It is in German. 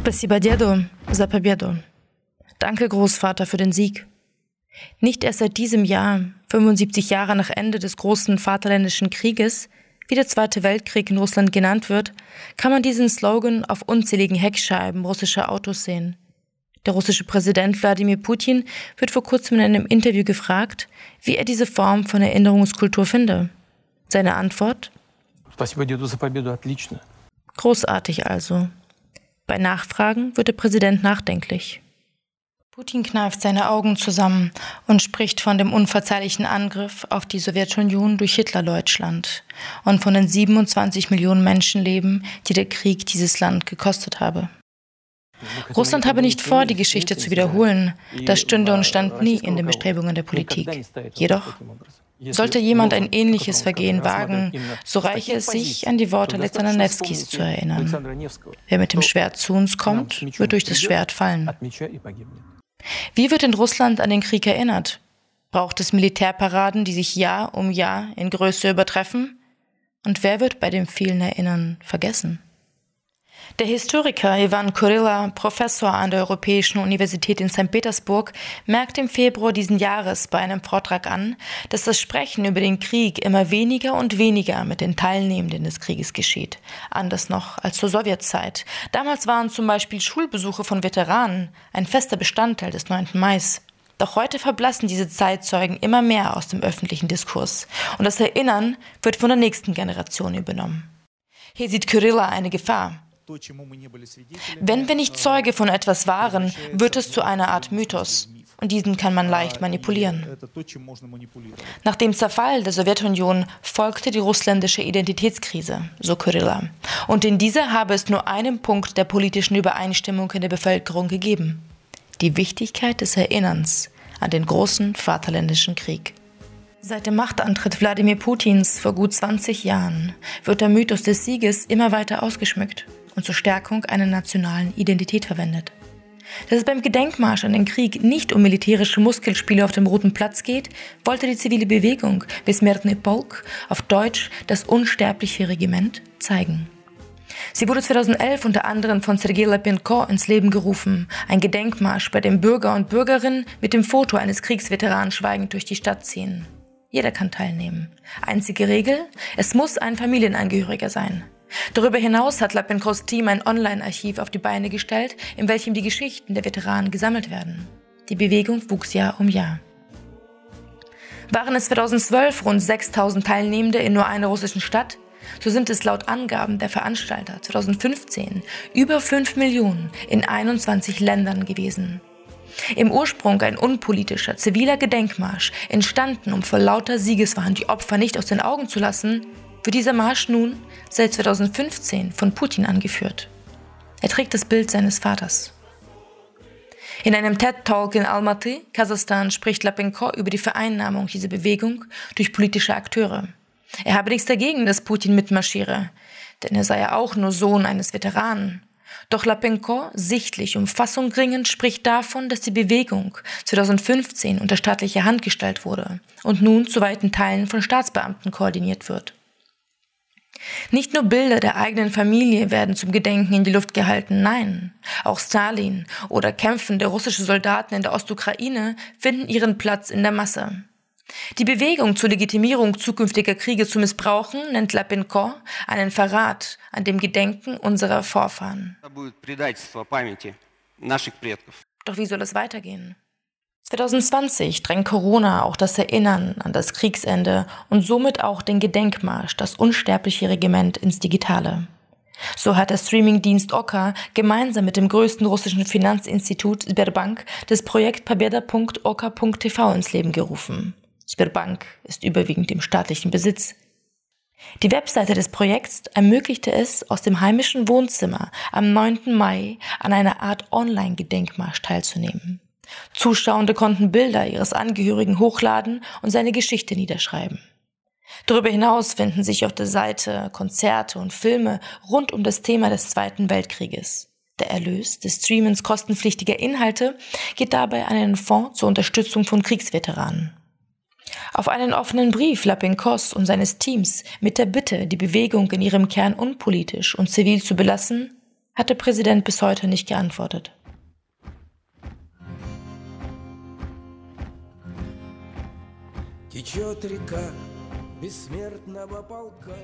Спасибо деду за победу. Danke, Großvater, für den Sieg. Nicht erst seit diesem Jahr, 75 Jahre nach Ende des großen Vaterländischen Krieges, wie der Zweite Weltkrieg in Russland genannt wird, kann man diesen Slogan auf unzähligen Heckscheiben russischer Autos sehen. Der russische Präsident Wladimir Putin wird vor kurzem in einem Interview gefragt, wie er diese Form von Erinnerungskultur finde. Seine Antwort? Großartig also. Bei Nachfragen wird der Präsident nachdenklich. Putin kneift seine Augen zusammen und spricht von dem unverzeihlichen Angriff auf die Sowjetunion durch Hitlerdeutschland und von den 27 Millionen Menschenleben, die der Krieg dieses Land gekostet habe. Russland habe nicht vor, die Geschichte zu wiederholen. Das stünde und stand nie in den Bestrebungen der Politik. Jedoch sollte jemand ein ähnliches Vergehen wagen, so reiche es sich, an die Worte Alexander Nevskis zu erinnern. Wer mit dem Schwert zu uns kommt, wird durch das Schwert fallen. Wie wird in Russland an den Krieg erinnert? Braucht es Militärparaden, die sich Jahr um Jahr in Größe übertreffen? Und wer wird bei dem vielen Erinnern vergessen? Der Historiker Ivan Kurilla, Professor an der Europäischen Universität in St. Petersburg, merkt im Februar diesen Jahres bei einem Vortrag an, dass das Sprechen über den Krieg immer weniger und weniger mit den Teilnehmenden des Krieges geschieht. Anders noch als zur Sowjetzeit. Damals waren zum Beispiel Schulbesuche von Veteranen ein fester Bestandteil des 9. Mai. Doch heute verblassen diese Zeitzeugen immer mehr aus dem öffentlichen Diskurs. Und das Erinnern wird von der nächsten Generation übernommen. Hier sieht Kyrilla eine Gefahr. Wenn wir nicht Zeuge von etwas waren, wird es zu einer Art Mythos. Und diesen kann man leicht manipulieren. Nach dem Zerfall der Sowjetunion folgte die russländische Identitätskrise, so Kyrilla. Und in dieser habe es nur einen Punkt der politischen Übereinstimmung in der Bevölkerung gegeben. Die Wichtigkeit des Erinnerns an den großen Vaterländischen Krieg. Seit dem Machtantritt Wladimir Putins vor gut 20 Jahren wird der Mythos des Sieges immer weiter ausgeschmückt und zur Stärkung einer nationalen Identität verwendet. Dass es beim Gedenkmarsch an den Krieg nicht um militärische Muskelspiele auf dem Roten Platz geht, wollte die zivile Bewegung Besmertny Polk, auf Deutsch das unsterbliche Regiment, zeigen. Sie wurde 2011 unter anderem von Sergei Lapinko ins Leben gerufen, ein Gedenkmarsch, bei dem Bürger und Bürgerinnen mit dem Foto eines Kriegsveteranen schweigend durch die Stadt ziehen. Jeder kann teilnehmen. Einzige Regel, es muss ein Familienangehöriger sein. Darüber hinaus hat Lapenkos Team ein Online-Archiv auf die Beine gestellt, in welchem die Geschichten der Veteranen gesammelt werden. Die Bewegung wuchs Jahr um Jahr. Waren es 2012 rund 6000 Teilnehmende in nur einer russischen Stadt, so sind es laut Angaben der Veranstalter 2015 über 5 Millionen in 21 Ländern gewesen. Im Ursprung ein unpolitischer, ziviler Gedenkmarsch, entstanden, um vor lauter Siegeswahn die Opfer nicht aus den Augen zu lassen, wird dieser Marsch nun seit 2015 von Putin angeführt. Er trägt das Bild seines Vaters. In einem TED-Talk in Almaty, Kasachstan, spricht Lapenko über die Vereinnahmung dieser Bewegung durch politische Akteure. Er habe nichts dagegen, dass Putin mitmarschiere, denn er sei ja auch nur Sohn eines Veteranen. Doch Lapenko, sichtlich um Fassung ringend, spricht davon, dass die Bewegung 2015 unter staatlicher Hand gestellt wurde und nun zu weiten Teilen von Staatsbeamten koordiniert wird. Nicht nur Bilder der eigenen Familie werden zum Gedenken in die Luft gehalten, nein, auch Stalin oder kämpfende russische Soldaten in der Ostukraine finden ihren Platz in der Masse. Die Bewegung zur Legitimierung zukünftiger Kriege zu missbrauchen nennt Lapinko einen Verrat an dem Gedenken unserer Vorfahren. Doch wie soll es weitergehen? 2020 drängt Corona auch das Erinnern an das Kriegsende und somit auch den Gedenkmarsch, das unsterbliche Regiment ins Digitale. So hat der Streamingdienst Oka gemeinsam mit dem größten russischen Finanzinstitut Sberbank das Projekt pabeda.oka.tv ins Leben gerufen. Sberbank ist überwiegend im staatlichen Besitz. Die Webseite des Projekts ermöglichte es, aus dem heimischen Wohnzimmer am 9. Mai an einer Art Online-Gedenkmarsch teilzunehmen. Zuschauende konnten Bilder ihres Angehörigen hochladen und seine Geschichte niederschreiben. Darüber hinaus finden sich auf der Seite Konzerte und Filme rund um das Thema des Zweiten Weltkrieges. Der Erlös des Streamens kostenpflichtiger Inhalte geht dabei an einen Fonds zur Unterstützung von Kriegsveteranen. Auf einen offenen Brief Lapinkos und seines Teams mit der Bitte, die Bewegung in ihrem Kern unpolitisch und zivil zu belassen, hat der Präsident bis heute nicht geantwortet. Течет река бессмертного полка